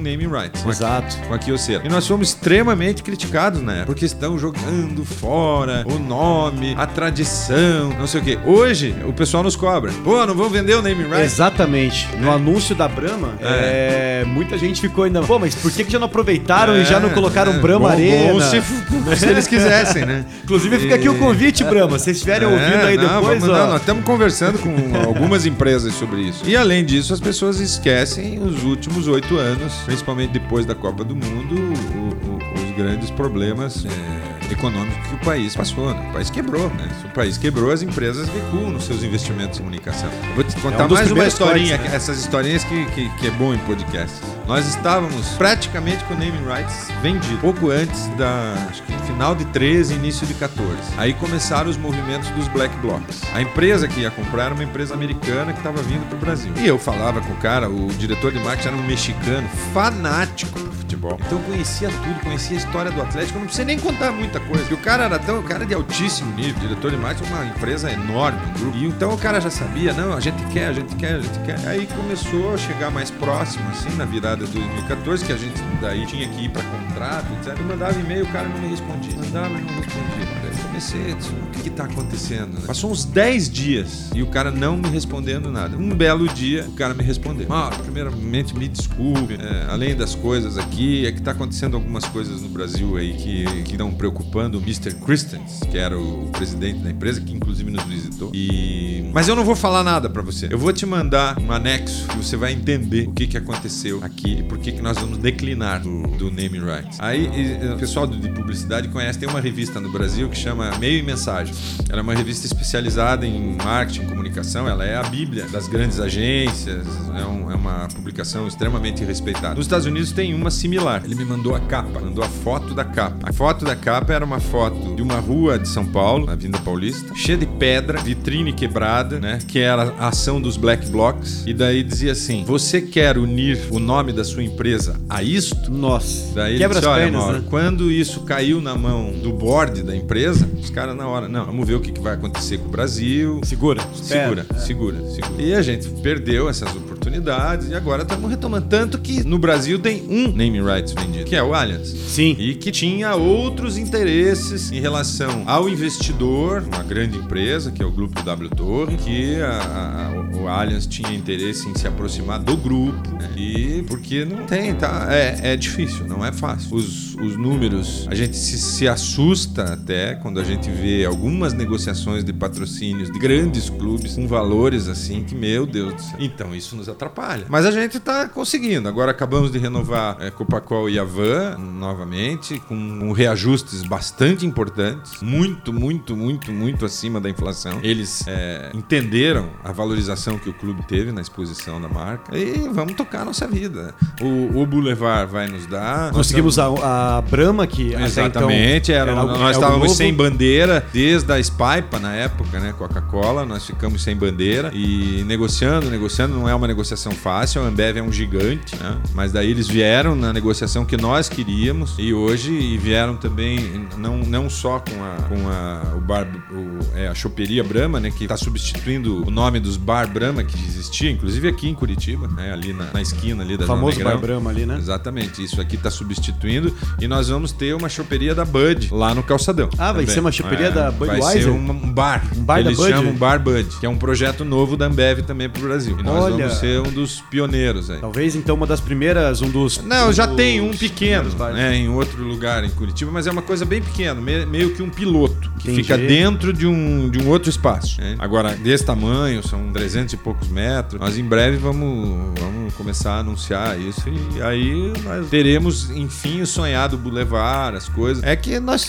com a- Exato. Com a Kyocera. E nós fomos extremamente criticados na época, porque estão jogando fora o nome, a tradição, não sei o quê. Hoje, o pessoal nos cobra. Pô, não vão vender o naming rights? Exatamente. No anúncio da Brahma, é, É, muita gente ficou ainda. Pô, mas por que, que já não aproveitaram e É, já não colocaram é. Brahma Bom, Arena? bom se, se eles quisessem, né? Inclusive fica aqui o convite, Brahma. Vocês estiverem ouvindo aí É, não, depois, vamos- ó. não, nós estamos conversando com algumas empresas sobre isso. E além disso, as pessoas esquecem os últimos oito anos, principalmente depois da Copa do Mundo, o- o- os grandes problemas é, econômicos que o país passou. né? O país quebrou. Né? Se o país quebrou, as empresas recuam nos seus investimentos em comunicação. Eu vou te contar um dos mais uma historinha, né? essas historinhas que, que, que é bom em podcast. Nós estávamos praticamente com o naming rights vendido, pouco antes da acho que final de 13, início de 14. Aí começaram os movimentos dos black blocs. A empresa que ia comprar era uma empresa americana que estava vindo para o Brasil. E eu falava com o cara, o diretor de marketing era um mexicano fanático futebol. Então eu conhecia tudo, conhecia a história do Atlético, eu não precisei nem contar muita coisa. E o cara era tão, o cara de altíssimo nível, diretor de marketing, uma empresa enorme, um grupo. E então o cara já sabia, não, a gente quer, a gente quer, a gente quer. Aí começou a chegar mais próximo, assim, na virada de 2014, que a gente daí tinha que ir para contrato, etc. Eu mandava e-mail, o cara não me respondia. Mandava e não respondia. Eu comecei, disse, o que que tá acontecendo? né? Passou uns 10 dias e o cara não me respondendo nada. Um belo dia, o cara me respondeu. Ah, primeiramente, me desculpe, é, além das coisas aqui, é que tá acontecendo algumas coisas no Brasil aí que que estão preocupando o Mr. Christens, que era o presidente da empresa, que inclusive nos visitou. E... Mas eu não vou falar nada pra você. Eu vou te mandar um anexo que você vai entender o que, que aconteceu aqui e por que, que nós vamos declinar do, do rights. Aí e, o pessoal de publicidade conhece, tem uma revista no Brasil que chama Meio e Mensagem. Ela é uma revista especializada em marketing, comunicação, ela é a bíblia das grandes agências, é, um- é uma publicação extremamente respeitada. Nos Estados Unidos tem uma similar. Ele me mandou a capa, mandou a foto da capa. A foto da capa era uma foto de uma rua de São Paulo, na Vinda Paulista, cheia de pedra, vitrine quebrada, né? Que era a ação dos Black Blocs. E daí dizia assim: Você quer unir o nome da sua empresa a isto? Nossa. Daí Quebra disse, olha, pernas, Mauro, né? quando isso caiu na mão do board da empresa, os caras na hora, não, vamos ver o que, que vai acontecer com o Brasil. Segura. Segura, Espera. segura, segura. E a gente perdeu essas oportunidades e agora estamos retomando. Tanto que no Brasil tem um name rights vendido, que é o Allianz. Sim. E que tinha outros interesses em relação ao investidor, uma grande empresa, que é o Grupo W Torre, que a- a- o Allianz tinha interesse em se aproximar do grupo. né? E porque não tem, tá? É, é difícil, não é fácil. Os, os números, a gente se, se assusta até quando a gente vê algumas negociações de patrocínios de grandes clubes com valores assim que, meu Deus do céu. Então isso nos atrapalha. Mas a gente tá conseguindo. Agora acabamos de renovar é, Copacol e Avan novamente, com, com reajustes bastante importantes, muito, muito, muito, muito acima da inflação. Eles é, entenderam a valorização que o clube teve na exposição da marca e vamos tocar a nossa vida. O, o Boulevard vai nos dar. Conseguimos a, a Brahma, que até Exatamente, então era, algo- nós algo estávamos sem bandeira desde a Spaipa na época, né, Coca-Cola, nós ficamos sem bandeira e negociando, negociando, não é uma negociação fácil, a Ambev é um gigante, né, mas daí eles vieram na negociação que nós queríamos e hoje e vieram também não, não só com a, com a o bar, o, é, a choperia Brahma, né, que está substituindo o nome dos bar Brahma que existia, inclusive aqui em Curitiba, né, ali na, na esquina ali da O famoso. Bar Brahma ali, né? Exatamente, isso aqui está substituindo e nós vamos ter uma choperia da Bud lá no Calçadão. Ah, vai também. ser uma choperia da Vai Budweiser? ser um, bar. Um bar da Eles Bud? chamam Bar Bud, que é um projeto novo da Ambev também pro Brasil. E nós Olha. vamos ser um dos pioneiros aí. Talvez então uma das primeiras, um dos. Não, já dos tem um pequeno, né, em outro lugar em Curitiba, mas é uma coisa bem pequena, me- meio que um piloto, que Entendi. fica dentro de um, de um outro espaço. né? Agora, desse tamanho, são 300 e poucos metros, nós em breve vamos, vamos começar a anunciar isso e aí nós teremos, enfim, o sonhado Boulevard, as coisas. É que nós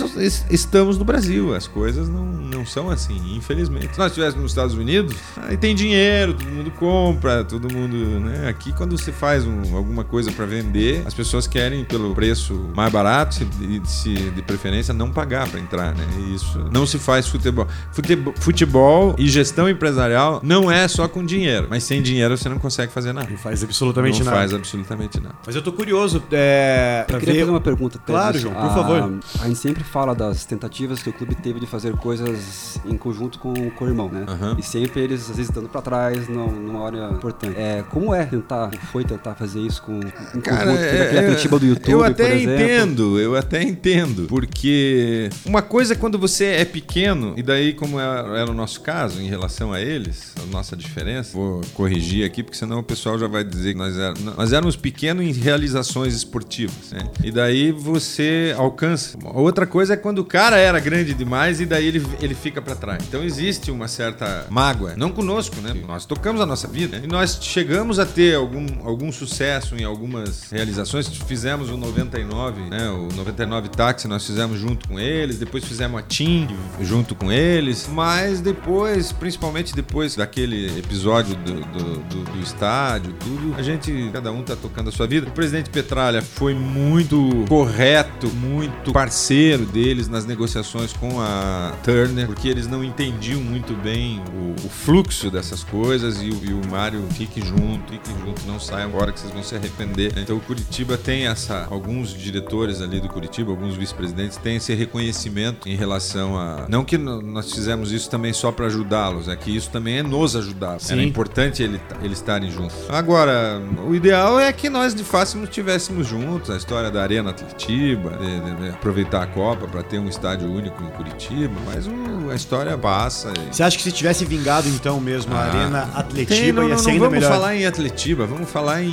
estamos no Brasil, as coisas não, não são assim, infelizmente. Se nós estivéssemos nos Estados Unidos, aí tem dinheiro, todo mundo compra, todo mundo, né? Aqui quando você faz um- alguma coisa para vender, as pessoas querem pelo preço mais barato e se de preferência não pagar para entrar, né? Isso não se faz futebol. futebol. Futebol e gestão empresarial não é só com dinheiro, mas sem dinheiro você não consegue fazer nada. Não faz absolutamente não nada. faz absolutamente nada. Mas eu tô curioso é, pra Eu queria ver. fazer uma pergunta. Claro. João, por A- favor. A gente sempre fala das tentativas que o clube teve de fazer coisas em conjunto com, com o irmão, né? Aham. E sempre eles, às vezes, dando pra trás num- numa hora importante. É, como é tentar, foi tentar fazer isso com, com Cara, conjunto, teve é, aquele Atletiba do YouTube, eu por até entendo, eu até entendo, porque uma coisa é quando você é pequeno, e daí como era, era o nosso caso em relação a eles, a nossa diferença, vou corrigir aqui, porque senão o pessoal já vai dizer que nós, era, nós éramos pequenos em realizações esportivas, né? E daí você alcança. Outra coisa é quando o cara era grande demais e daí ele, ele fica pra trás. Então existe uma certa mágoa, não conosco, né? Nós tocamos a nossa vida né? e nós chegamos a ter algum, algum sucesso em algumas realizações. Fizemos o 99, né? O 99 Táxi nós fizemos junto com eles, depois fizemos a Team junto com eles, mas depois, principalmente depois daquele episódio do, do, do- do estádio, tudo, a gente, cada um tá tocando a sua vida. O presidente Petralha foi muito correto, muito parceiro deles nas negociações com a Turner, porque eles não entendiam muito bem o, o fluxo dessas coisas e o, e o Mário fique junto, fique junto, não saiam agora que vocês vão se arrepender. Então o Curitiba tem essa, alguns diretores ali do Curitiba, alguns vice-presidentes têm esse reconhecimento em relação a, não que nós fizemos isso também só para ajudá-los, é que isso também é nos ajudar. Sim. Era importante ele, eles estarem juntos. Agora, o ideal é que nós de fato não estivéssemos juntos, a história da Arena Atletiba, de- de- de aproveitar a Copa para ter um estádio único em Curitiba, mas o- a história passa. e- Você acha que se tivesse vingado então mesmo a Ah, Arena Tem, Atletiba não, ia não, ser não ainda vamos melhor? falar em Atletiba, vamos falar em,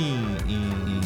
em- em-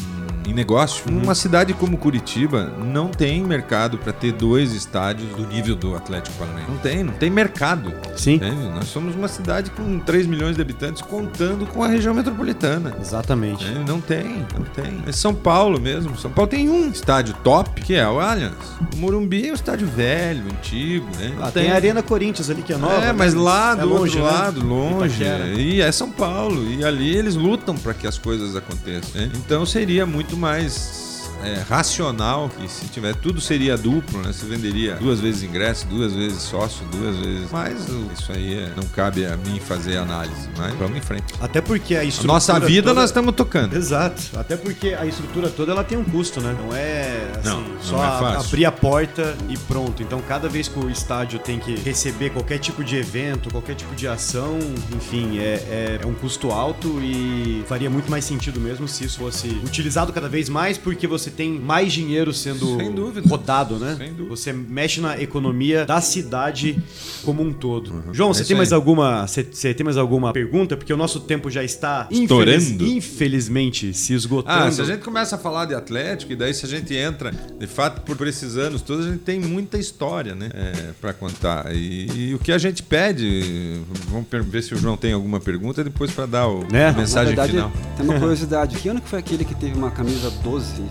em negócio. Uhum. Uma cidade como Curitiba não tem mercado para ter dois estádios do nível do Atlético Paranaense. Não tem, não tem mercado. Sim. Entende? Nós somos uma cidade com 3 milhões de habitantes contando com a região metropolitana. Exatamente. É, Não tem, não tem. É São Paulo mesmo. São Paulo tem um estádio top, que é o Allianz. O Morumbi é um estádio velho, antigo, né? Ah, tem a Arena Corinthians ali que é nova. é, né? mas lá do longe, outro né? lado, longe. Itaquera. E é São Paulo. E ali eles lutam para que as coisas aconteçam. né? Então seria muito mais. É, racional que se tiver tudo seria duplo, né? Você venderia duas vezes ingresso, duas vezes sócio, duas vezes. Mas isso aí é- não cabe a mim fazer análise. Mas vamos em frente. Até porque a A estrutura nossa vida toda- nós estamos tocando. Exato. Até porque a estrutura toda ela tem um custo, né? Não é assim, Não, não só é a- abrir a porta e pronto. Então, cada vez que o estádio tem que receber qualquer tipo de evento, qualquer tipo de ação, enfim, é, é- é um custo alto e faria muito mais sentido mesmo se isso fosse utilizado cada vez mais, porque você tem mais dinheiro sendo Sem dúvida. rodado, né? Sem dúvida. Você mexe na economia da cidade como um todo. João, É você tem mais aí. alguma, você, você tem mais alguma pergunta? Porque o nosso tempo já está Estourando. infeliz- infelizmente se esgotando. Ah, se a gente começa a falar de Atlético, e daí se a gente entra, de fato, por, esses anos todos, a gente tem muita história, né? É, para contar. E, e o que a gente pede, vamos ver se o João tem alguma pergunta, depois para dar o, Né? a Na mensagem verdade, final. tem uma curiosidade. Que ano que foi aquele que teve uma camisa 12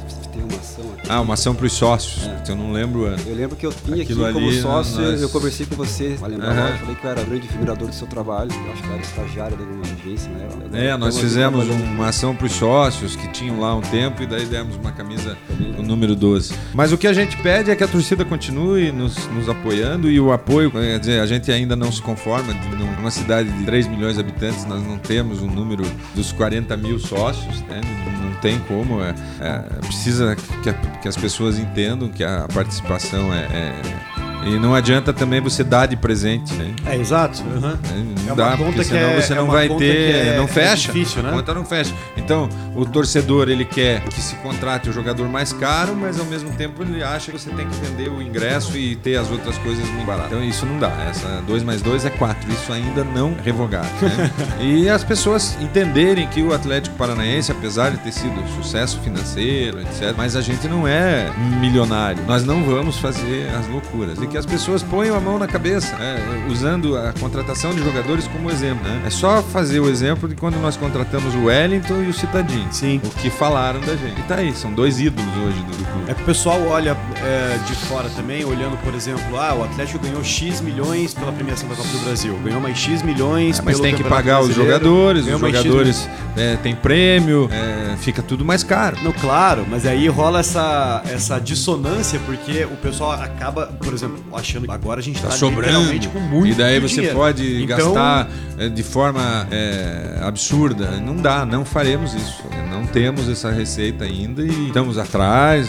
teve uma ação aqui? Ah, uma ação para os sócios, É. eu não lembro o ano. Eu lembro que eu vim aqui como sócio, nós- eu conversei com você, vai lembrar, Aham. eu falei que eu era grande admirador do seu trabalho, eu acho que eu era estagiário de alguma agência, né? É, nós fizemos eu- uma ação para os sócios que tinham lá um tempo e daí demos uma camisa com o número 12. Mas o que a gente pede é que a torcida continue nos, nos apoiando e o apoio, quer dizer, a gente ainda não se conforma. Numa cidade de 3 milhões de habitantes, nós não temos um número dos 40 mil sócios, né? Não, não tem como. É, é, precisa que, que as pessoas entendam que a participação é. é- e não adianta também você dar de presente, né? É, exato. aham. Não É dá, conta porque que senão é- você é não vai ter, é- não é fecha. difícil, né? A conta não fecha. Então, o torcedor ele quer que se contrate o jogador mais caro, mas ao mesmo tempo ele acha que você tem que vender o ingresso e ter as outras coisas muito baratas. Então isso não dá. Essa 2 mais 2 é 4. Isso ainda não revogado. né? e as pessoas entenderem que o Atlético Paranaense, apesar de ter sido um sucesso financeiro, etc., mas a gente não é milionário. Nós não vamos fazer as loucuras. E que as pessoas ponham a mão na cabeça, né? usando a contratação de jogadores como exemplo. né? É só fazer o exemplo de quando nós contratamos o Wellington e o Citadinho. Sim. O que falaram da gente. E tá aí, são dois ídolos hoje do, clube. É que o pessoal olha é, de fora também, olhando, por exemplo, ah, o Atlético ganhou X milhões pela premiação da Copa do Brasil, ganhou mais X milhões É, mas tem que pagar os Brasileiro, jogadores, ganhou os jogadores é, têm prêmio, é, fica tudo mais caro. Não, claro, mas aí rola essa, essa dissonância, porque o pessoal acaba, por exemplo, achando que agora a gente tá, Tá sobrando. com muito e daí você dinheiro. pode Então, gastar é, de forma é, absurda. Não dá, não faremos isso. Não temos essa receita ainda e estamos atrás.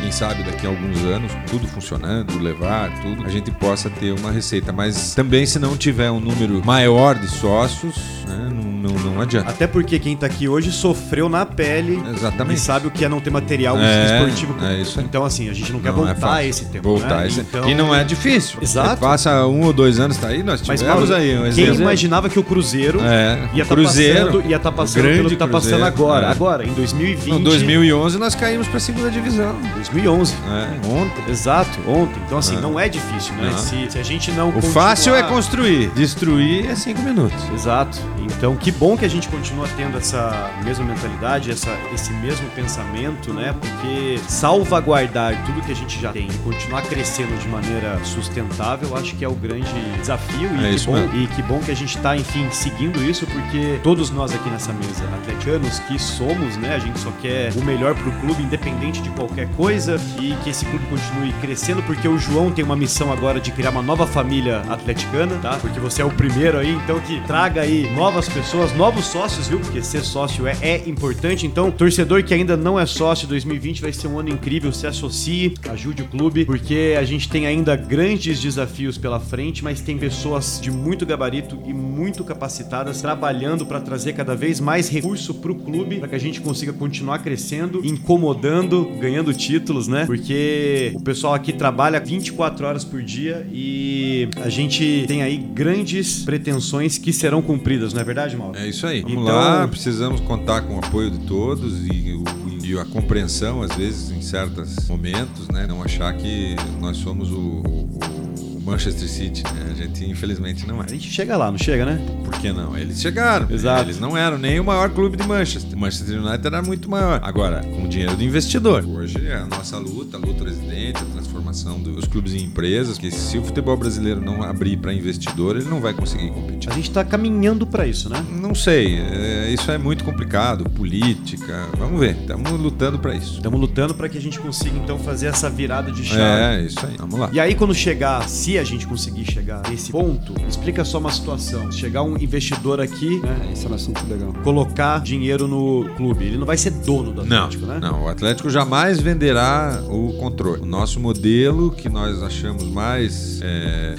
Quem sabe daqui a alguns anos, tudo funcionando, levar, tudo, a gente possa ter uma receita. Mas também, se não tiver um número maior de sócios, né, não, não, não adianta. Até porque quem tá aqui hoje sofreu na pele Exatamente. e sabe o que é não ter material É, esportivo. é. Então, assim, a gente não, quer Não é voltar a fácil. esse tempo. Voltar né? a esse Então- E não é difícil. Exato. Passa um ou dois anos, tá aí, nós Mas, tivemos Paulo, aí um quem exemplo. imaginava que o Cruzeiro É, ia estar Cruzeiro, passando, ia tá passando pelo que tá passando agora. é. Agora, em 2020. No 2011 nós caímos pra segunda divisão. 2011. É, ontem. Exato, ontem. Então, assim, É. não é difícil, né? Não. Se, se a gente não. O fácil é continuar- construir, destruir é cinco minutos. Exato. Então, que bom que a gente continua tendo essa mesma mentalidade, essa, esse mesmo pensamento, né? Porque salvaguardar tudo que a gente já tem e continuar crescendo de maneira sustentável, eu acho que é o grande desafio. E, É que, bom, mesmo. e que bom que a gente tá, enfim, seguindo isso, porque todos nós aqui nessa mesa, atleticanos que somos, né? A gente só quer o melhor pro clube, independente de qualquer coisa, e que esse clube continue crescendo, porque o João tem uma missão agora de criar uma nova família atleticana, tá? Porque você é o primeiro aí, então que traga aí novas pessoas, novos sócios, viu? Porque ser sócio é, é importante. Então, torcedor que ainda não é sócio, 2020 vai ser um ano incrível. Se associe, ajude o clube, porque a gente tem ainda grandes desafios pela frente, mas tem pessoas de muito gabarito e muito capacitadas trabalhando para trazer cada vez mais recurso pro clube, para que a gente consiga continuar crescendo, incomodando, ganhando títulos, né? Porque o pessoal aqui trabalha 24 horas por dia e a gente tem aí grandes pretensões que serão cumpridas, não é verdade, Mauro? É isso aí. Vamos Então- lá, precisamos contar com o apoio de todos e, o- e a compreensão, às vezes, em certos momentos, né? Não achar que nós somos o, o- o Manchester City, né? A gente, infelizmente, não é. A gente chega lá, não chega, né? Por que não? Eles chegaram. Exato. Eles não eram nem o maior clube de Manchester. O Manchester United era muito maior. Agora, com o dinheiro do investidor. Hoje é a nossa luta, a luta residente, a transformação dos clubes em empresas. Que se o futebol brasileiro não abrir para investidor, ele não vai conseguir competir. A gente tá caminhando para isso, né? Não sei, é, isso é muito complicado, política. Vamos ver, estamos lutando para isso. Estamos lutando para que a gente consiga então fazer essa virada de chave. É, isso aí. Vamos lá. E aí, quando chegar, se a gente conseguir chegar nesse ponto, explica só uma situação. Se chegar um investidor aqui, né, esse é um assunto legal. colocar dinheiro no clube, ele não vai ser dono do Não, Atlético, né? não, o Atlético jamais venderá o controle. O nosso modelo que nós achamos mais é,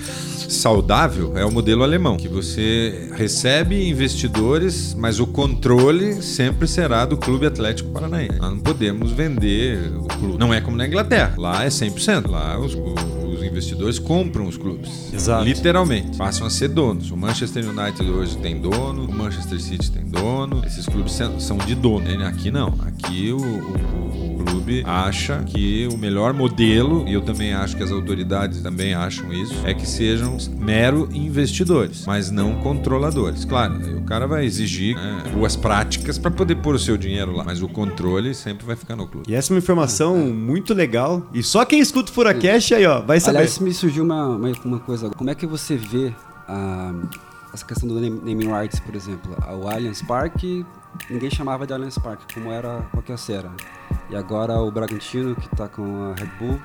saudável é o modelo alemão, que você recebe investidores, mas o controle sempre será do Clube Atlético Paranaense. Nós não podemos vender o clube. Não é como na Inglaterra. Lá é 100%. Lá os, os investidores compram os clubes. Exato. Literalmente. Passam a ser donos. O Manchester United hoje tem dono, o Manchester City tem dono. Esses clubes são- de dono. Aqui não. Aqui o- o clube acha que o melhor modelo, e eu também acho que as autoridades também acham isso, é que sejam mero investidores, mas não controladores. Claro, aí o cara vai exigir né, boas práticas para poder pôr o seu dinheiro lá, mas o controle sempre vai ficar no clube. E essa é uma informação muito legal. E só quem escuta o Furacast aí, ó, vai saber. Aliás, me surgiu uma, uma, uma coisa. Como é que você vê a, essa questão do naming rights, por exemplo? O Allianz Parque, ninguém chamava de Allianz Parque, como era qualquer cera. E agora o Bragantino, que está com a Red Bull,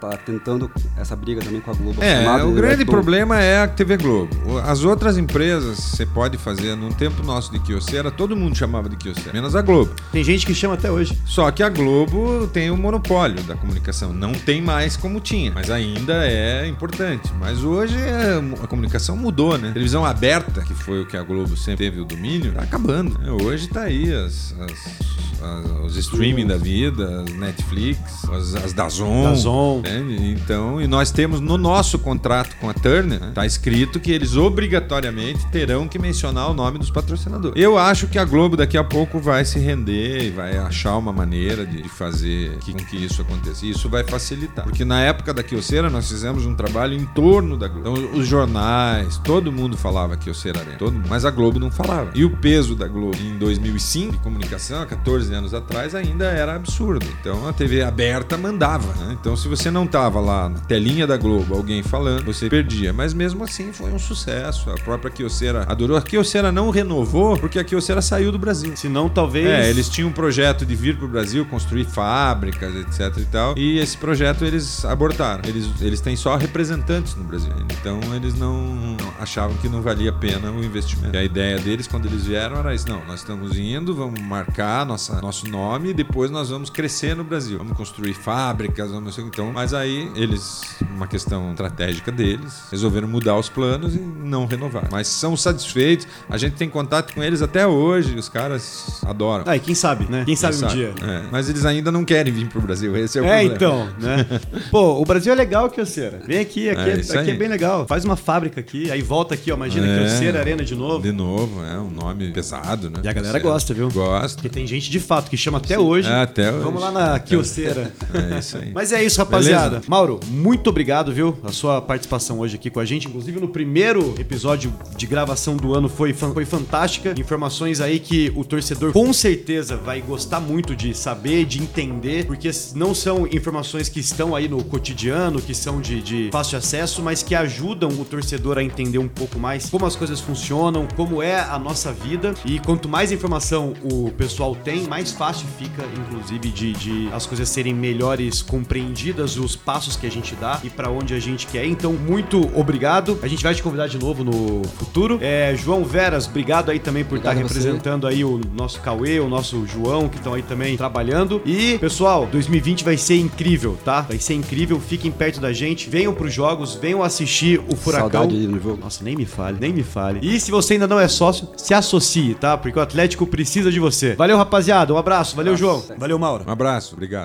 tá tentando essa briga também com a Globo. É, o de grande problema é a TV Globo. As outras empresas você pode fazer, num tempo nosso de Kyocera, todo mundo chamava de Kyocera, menos a Globo. Tem gente que chama até hoje. Só que a Globo tem o monopólio da comunicação. Não tem mais como tinha, mas ainda é importante. Mas hoje é- a comunicação mudou, né? Televisão aberta, que foi o que a Globo sempre teve o domínio, tá acabando. né? Hoje tá aí as, as- as- os streaming da vida, as Netflix, as, as Dazon. Dazon. Né? Então, e nós temos no nosso contrato com a Turner, né, tá escrito que eles obrigatoriamente terão que mencionar o nome dos patrocinadores. Eu acho que a Globo daqui a pouco vai se render e vai achar uma maneira de fazer que- com que isso aconteça. E isso vai facilitar. Porque na época da Kyocera nós fizemos um trabalho em torno da Globo. Então, os jornais, todo mundo falava Kyocera Arena, todo mundo, mas a Globo não falava. E o peso da Globo em 2005 de comunicação, há 14 anos atrás, ainda era absurdo. Então a TV aberta mandava. né? Então se você não tava lá na telinha da Globo, alguém falando, você perdia. Mas mesmo assim foi um sucesso. A própria Kyocera adorou. A Kyocera não renovou porque a Kyocera saiu do Brasil. Se não, talvez. É, eles tinham um projeto de vir pro Brasil, construir fábricas, etc e tal. E esse projeto eles abortaram. Eles, eles têm só representantes no Brasil. Então eles não achavam que não valia a pena o investimento. E a ideia deles, quando eles vieram, era isso. Não, nós estamos indo, vamos marcar nossa, nosso nome e depois nós vamos crescer no Brasil. Vamos construir fábricas, vamos então. Mas aí eles, uma questão estratégica deles, resolveram mudar os planos e não renovar. Mas são satisfeitos. A gente tem contato com eles até hoje. Os caras adoram. Ah, e quem sabe, né? Quem sabe um dia. É, mas eles ainda não querem vir pro Brasil. Esse é o É, problema. então, né? Pô, o Brasil é legal, Kioceira. Vem aqui, aqui, É, é, aqui é aí. bem legal. Faz uma fábrica aqui, aí volta aqui, ó. Imagina É. Kioceira Arena de novo. De novo, é um nome pesado, né? E a galera Certo. gosta, viu? Gosta. Porque tem gente de fato que chama até hoje. É, até hoje. Vamos lá na Kioceira. É isso aí. Mas é isso, rapaziada. Beleza? Mauro, muito obrigado, viu? A sua participação hoje aqui com a gente. Inclusive, no primeiro episódio de gravação do ano foi, foi fantástica. Informações aí que o torcedor com certeza vai gostar muito de saber, de entender, porque não são informações que estão aí no cotidiano, que são de, de fácil acesso, mas que ajudam o torcedor a entender um pouco mais como as coisas funcionam, como é a nossa vida. E quanto mais informação o pessoal tem, mais fácil fica, inclusive, de, de as coisas serem melhores compreendidas, os passos que a gente dá e pra onde a gente quer. Então, muito obrigado. A gente vai te convidar de novo no futuro. É, João Veras, obrigado aí também por Obrigado estar você. representando aí o nosso Cauê, o nosso João, que estão aí também trabalhando. E, pessoal, 2020 vai ser incrível, tá? Vai ser incrível. Fiquem perto da gente, venham pros jogos, venham assistir o Furacão. Saudade de no jogo. Nossa, nem me fale, nem me fale. E se você ainda não é sócio, se associe, tá? Porque o Atlético precisa de você. Valeu, rapaziada. Um abraço. Valeu, João. Valeu, Mauro. Um abraço, obrigado.